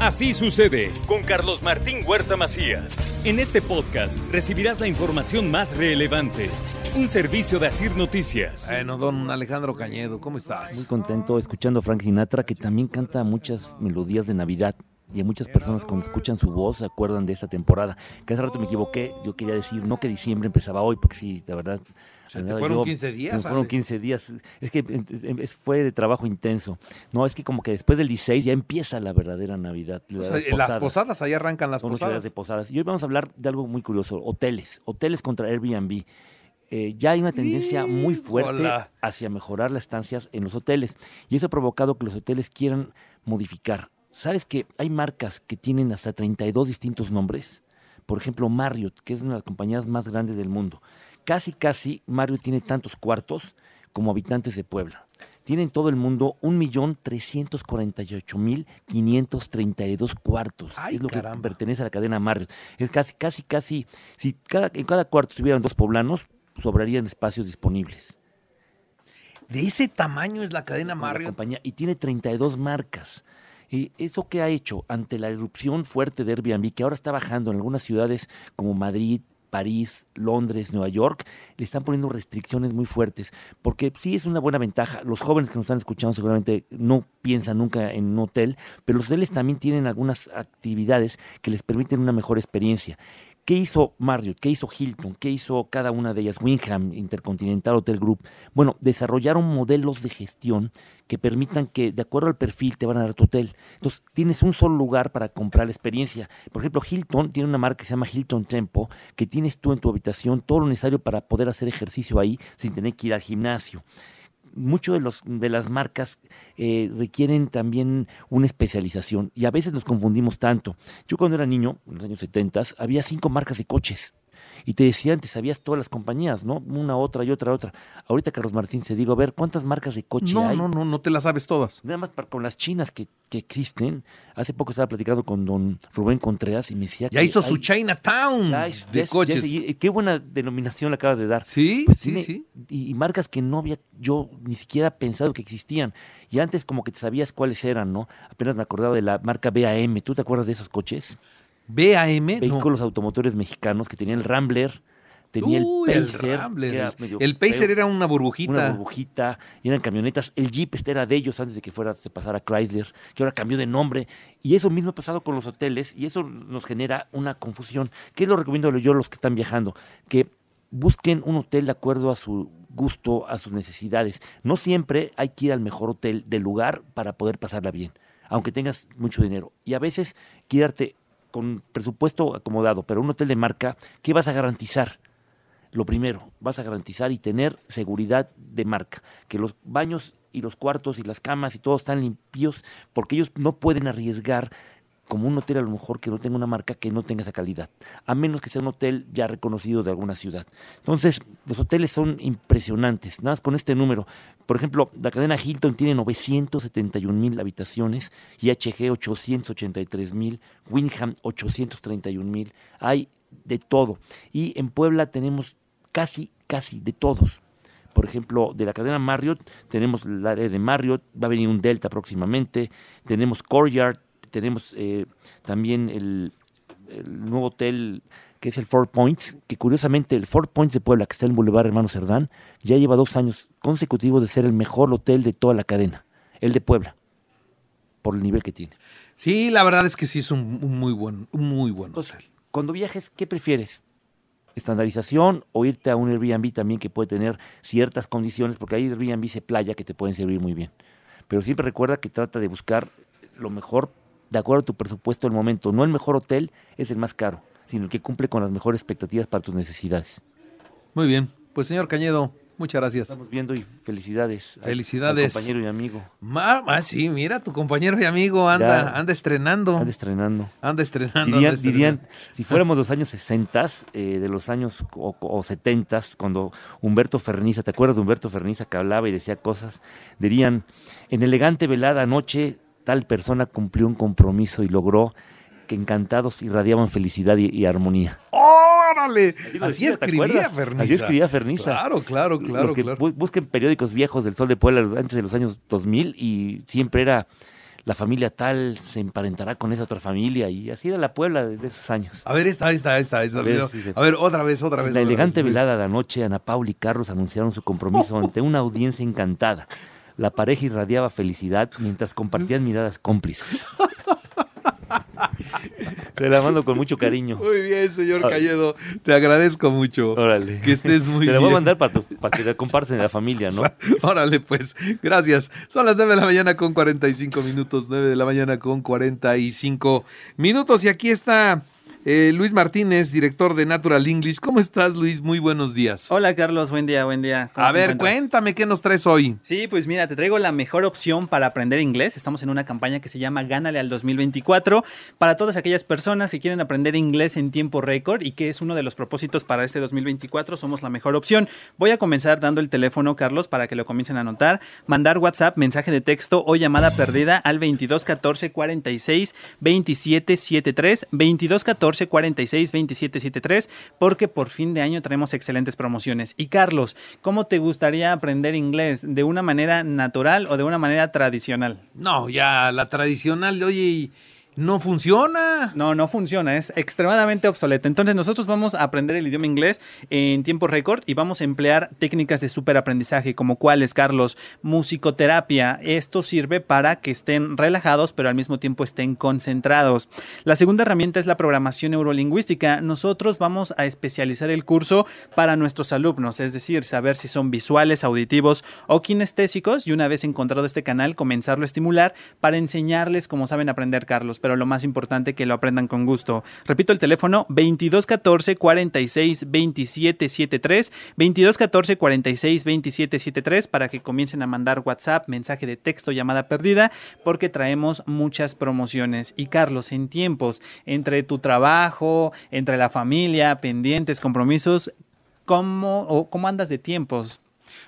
Así sucede con Carlos Martín Huerta Macías. En este podcast recibirás la información más relevante. Un servicio de Asir Noticias. Bueno, don Alejandro Cañedo, ¿cómo estás? Muy contento escuchando a Frank Sinatra, que también canta muchas melodías de Navidad. Y a muchas personas cuando escuchan su voz se acuerdan de esta temporada. Que hace rato me equivoqué, yo quería decir no que diciembre empezaba hoy, porque sí, la verdad. Se te fueron 15 días, se fueron Ale. 15 días. Es que fue de trabajo intenso. No, es que como que después del 16 ya empieza la verdadera Navidad. O las en las posadas, ahí arrancan las son posadas. de posadas. Y hoy vamos a hablar de algo muy curioso, hoteles, hoteles contra Airbnb. Eh, ya hay una tendencia muy fuerte hacia mejorar las estancias en los hoteles y eso ha provocado que los hoteles quieran modificar. ¿Sabes que hay marcas que tienen hasta 32 distintos nombres? Por ejemplo, Marriott, que es una de las compañías más grandes del mundo. Casi, casi Marriott tiene tantos cuartos como habitantes de Puebla. Tiene en todo el mundo 1.348.532 cuartos. Ay, es lo caramba. que pertenece a la cadena Marriott. Es casi, casi, casi, si cada, en cada cuarto tuvieran dos poblanos, sobrarían espacios disponibles. De ese tamaño es la cadena la Marriott. compañía, y tiene 32 marcas. Y eso que ha hecho ante la erupción fuerte de Airbnb, que ahora está bajando en algunas ciudades como Madrid, París, Londres, Nueva York, le están poniendo restricciones muy fuertes, porque sí es una buena ventaja. Los jóvenes que nos están escuchando seguramente no piensan nunca en un hotel, pero los hoteles también tienen algunas actividades que les permiten una mejor experiencia. ¿Qué hizo Marriott? ¿Qué hizo Hilton? ¿Qué hizo cada una de ellas? Wingham, Intercontinental Hotel Group. Bueno, desarrollaron modelos de gestión que permitan que, de acuerdo al perfil, te van a dar tu hotel. Entonces, tienes un solo lugar para comprar la experiencia. Por ejemplo, Hilton tiene una marca que se llama Hilton Tempo, que tienes tú en tu habitación todo lo necesario para poder hacer ejercicio ahí sin tener que ir al gimnasio muchos de, los, de las marcas eh, requieren también una especialización y a veces nos confundimos tanto. Yo cuando era niño, en los años 70, había cinco marcas de coches y te decían, te sabías todas las compañías, ¿no? Una, otra y otra, otra. Ahorita, Carlos Martín, se digo, a ver, ¿cuántas marcas de coche No, hay? no, no, no te las sabes todas. Nada más para- con las chinas que, que existen. Hace poco estaba platicando con don Rubén Contreras y me decía Ya que hizo su Chinatown ya es- ya de coches. es- qué buena denominación le acabas de dar. Sí, Pues sí, tiene- sí. Y, y marcas que no había yo ni siquiera pensado que existían. Y antes como que te sabías cuáles eran, ¿no? Apenas me acordaba de la marca BAM. ¿Tú te acuerdas de esos coches? BAM, no. Vehículos automotores mexicanos que tenían el Rambler, tenía Uy, el Pacer. El, el Pacer feo, era una burbujita. una burbujita, y eran camionetas. El Jeep este era de ellos antes de que fuera se pasara a Chrysler, que ahora cambió de nombre. Y eso mismo ha pasado con los hoteles y eso nos genera una confusión. ¿Qué lo recomiendo yo a los que están viajando? Que busquen un hotel de acuerdo a su gusto, a sus necesidades. No siempre hay que ir al mejor hotel del lugar para poder pasarla bien, aunque tengas mucho dinero. Y a veces quedarte con presupuesto acomodado, pero un hotel de marca, ¿qué vas a garantizar? Lo primero, vas a garantizar y tener seguridad de marca, que los baños y los cuartos y las camas y todo están limpios, porque ellos no pueden arriesgar como un hotel a lo mejor que no tenga una marca que no tenga esa calidad, a menos que sea un hotel ya reconocido de alguna ciudad. Entonces, los hoteles son impresionantes, nada más con este número. Por ejemplo, la cadena Hilton tiene 971 mil habitaciones, IHG 883 mil, Wingham 831 mil, hay de todo. Y en Puebla tenemos casi, casi de todos. Por ejemplo, de la cadena Marriott, tenemos el área de Marriott, va a venir un Delta próximamente, tenemos Courtyard, tenemos eh, también el, el nuevo hotel que es el Four Points, que curiosamente el Four Points de Puebla, que está en el Boulevard Hermano Cerdán, ya lleva dos años consecutivos de ser el mejor hotel de toda la cadena, el de Puebla, por el nivel que tiene. Sí, la verdad es que sí es un, un muy buen, un muy buen Entonces, hotel. cuando viajes, ¿qué prefieres? ¿Estandarización o irte a un Airbnb también que puede tener ciertas condiciones? Porque hay Airbnb de playa que te pueden servir muy bien. Pero siempre recuerda que trata de buscar lo mejor de acuerdo a tu presupuesto del momento. No el mejor hotel es el más caro, sino el que cumple con las mejores expectativas para tus necesidades. Muy bien. Pues señor Cañedo, muchas gracias. Estamos viendo y felicidades. Felicidades. al compañero y amigo. Ma- ah, sí, mira, tu compañero y amigo anda, Ya. anda estrenando. Anda estrenando. Anda estrenando. Dirían, anda estrenando. dirían, si fuéramos los años 60, eh, de los años o, o 70, cuando Humberto Ferniza, ¿te acuerdas de Humberto Ferniza que hablaba y decía cosas? Dirían, en elegante velada anoche, tal persona cumplió un compromiso y logró que encantados irradiaban felicidad y, y armonía. ¡Órale! Así lo Así decía, ¿te escribía? Ferniza. Así escribía Ferniza. Claro, claro, claro, los que claro. bu- busquen periódicos viejos del Sol de Puebla antes de los años 2000 y siempre era la familia tal se emparentará con esa otra familia y así era la Puebla de, de esos años. A ver, esta, esta, esta, esta. A ver, video. sí, sí. A ver, otra vez, otra vez. En la otra elegante vez. velada de anoche, Ana Paula y Carlos anunciaron su compromiso ante una audiencia encantada. La pareja irradiaba felicidad mientras compartían miradas cómplices. Te la mando con mucho cariño. Muy bien, señor Ah. Calledo. Te agradezco mucho. Órale. Que estés muy Te la bien. voy a mandar para, tu- para que la comparten en la familia, ¿no? Órale, pues, gracias. Son las 9 de la mañana con 45 minutos, 9 de la mañana con 45 minutos. Y aquí está eh, Luis Martínez, director de Natural English. ¿Cómo estás, Luis? Muy buenos días. Hola Carlos, buen día, buen día. ¿Cómo A ver, cuéntame qué nos traes hoy. Sí, pues mira, te traigo la mejor opción para aprender inglés. Estamos en una campaña que se llama Gánale al 2024 para todas aquellas personas que quieren aprender inglés en tiempo récord y que es uno de los propósitos para este 2024. Somos la mejor opción. Voy a comenzar dando el teléfono, Carlos, para que lo comiencen a anotar. Mandar WhatsApp, mensaje de texto o llamada perdida al 22 14 46 27 73 22 14 46 27 73 porque por fin de año traemos excelentes promociones. Y Carlos, ¿cómo te gustaría aprender inglés? ¿De una manera natural o de una manera tradicional? No, ya la tradicional oye, no funciona. No, no funciona, es extremadamente obsoleta. Entonces nosotros vamos a aprender el idioma inglés en tiempo récord y vamos a emplear técnicas de superaprendizaje como cuáles, Carlos, musicoterapia. Esto sirve para que estén relajados pero al mismo tiempo estén concentrados. La segunda herramienta es la programación neurolingüística. Nosotros vamos a especializar el curso para nuestros alumnos, es decir, saber si son visuales, auditivos o kinestésicos y una vez encontrado este canal comenzarlo a estimular para enseñarles cómo saben aprender, Carlos, pero lo más importante que lo aprendan con gusto. Repito el teléfono 2214 46 27 73 2214 46 27 73 para que comiencen a mandar WhatsApp, mensaje de texto, llamada perdida, porque traemos muchas promociones. Y Carlos, en tiempos entre tu trabajo, entre la familia, pendientes, compromisos, ¿cómo, o cómo andas de tiempos?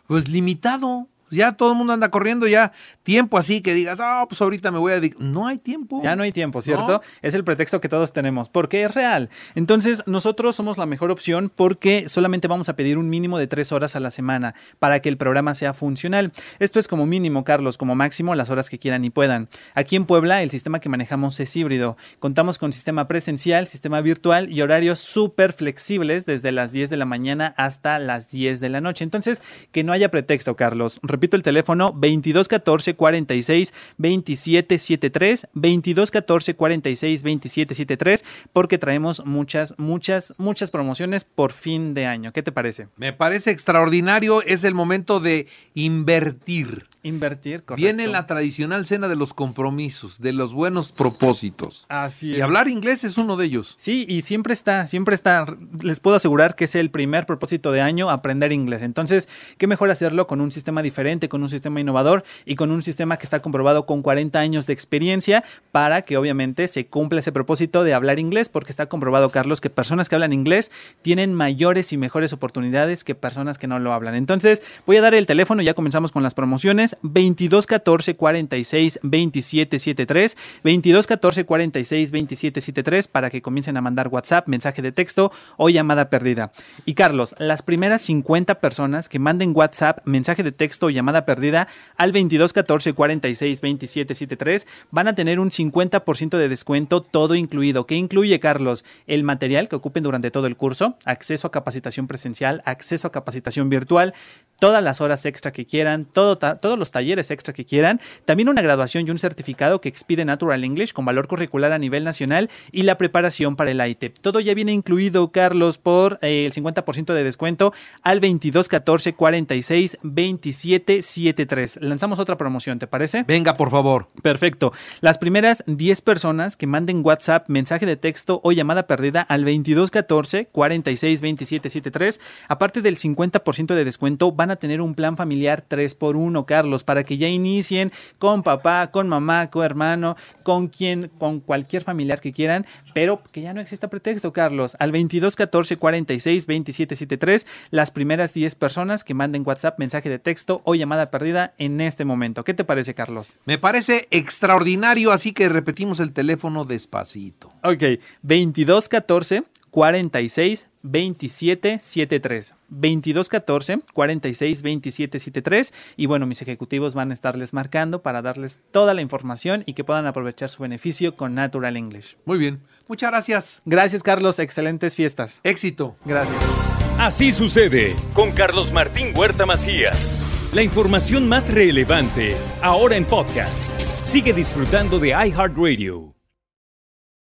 Pues limitado. Ya todo el mundo anda corriendo ya. Tiempo así que digas, ah, pues ahorita me voy a... dedicar". No hay tiempo. Ya no hay tiempo, ¿cierto? No. Es el pretexto que todos tenemos, porque es real. Entonces, nosotros somos la mejor opción porque solamente vamos a pedir un mínimo de tres horas a la semana para que el programa sea funcional. Esto es como mínimo, Carlos, como máximo las horas que quieran y puedan. Aquí en Puebla, el sistema que manejamos es híbrido. Contamos con sistema presencial, sistema virtual y horarios súper flexibles desde las 10 de la mañana hasta las 10 de la noche. Entonces, que no haya pretexto, Carlos. Repito el teléfono 2214 46 27 73 2214 46 27 73 porque traemos muchas, muchas, muchas promociones por fin de año. ¿Qué te parece? Me parece extraordinario. Es el momento de invertir. Invertir, correcto. Viene la tradicional cena de los compromisos, de los buenos propósitos. Así Y es. hablar inglés es uno de ellos. Sí, y siempre está, siempre está. Les puedo asegurar que es el primer propósito de año aprender inglés. Entonces, qué mejor hacerlo con un sistema diferente, con un sistema innovador y con un sistema que está comprobado con 40 años de experiencia para que obviamente se cumpla ese propósito de hablar inglés, porque está comprobado, Carlos, que personas que hablan inglés tienen mayores y mejores oportunidades que personas que no lo hablan. Entonces, voy a dar el teléfono, ya comenzamos con las promociones. 22 14 46 27 73 22 14 46 27 73 para que comiencen a mandar WhatsApp, mensaje de texto o llamada perdida. Y Carlos, las primeras 50 personas que manden WhatsApp, mensaje de texto o llamada perdida al 22 14 46 27 73 van a tener un 50% de descuento todo incluido. ¿Qué incluye, Carlos? El material que ocupen durante todo el curso, acceso a capacitación presencial, acceso a capacitación virtual, todas las horas extra que quieran, todo ta- todos los talleres extra que quieran, también una graduación y un certificado que expide Natural English con valor curricular a nivel nacional y la preparación para el ITEP. Todo ya viene incluido, Carlos, por eh, el 50% de descuento al 22 14 46 27 73. Lanzamos otra promoción, ¿te parece? Venga, por favor. Perfecto. Las primeras 10 personas que manden WhatsApp, mensaje de texto o llamada perdida al 2214 46 27 73, aparte del 50% de descuento, van a tener un plan familiar 3x1, Carlos, para que ya inicien con papá, con mamá, con hermano, con quien, con cualquier familiar que quieran, pero que ya no exista pretexto, Carlos. Al 2214 46 27 73, las primeras 10 personas que manden WhatsApp, mensaje de texto o llamada perdida en este momento. ¿Qué te parece, Carlos? Me parece extraordinario, así que repetimos el teléfono despacito. Ok, 2214 46 27 73 22 14 46 27 73 y bueno mis ejecutivos van a estarles marcando para darles toda la información y que puedan aprovechar su beneficio con Natural English. Muy bien, muchas gracias. Gracias Carlos, excelentes fiestas. Éxito. Gracias. Así sucede con Carlos Martín Huerta Macías. La información más relevante ahora en podcast. Sigue disfrutando de iHeartRadio.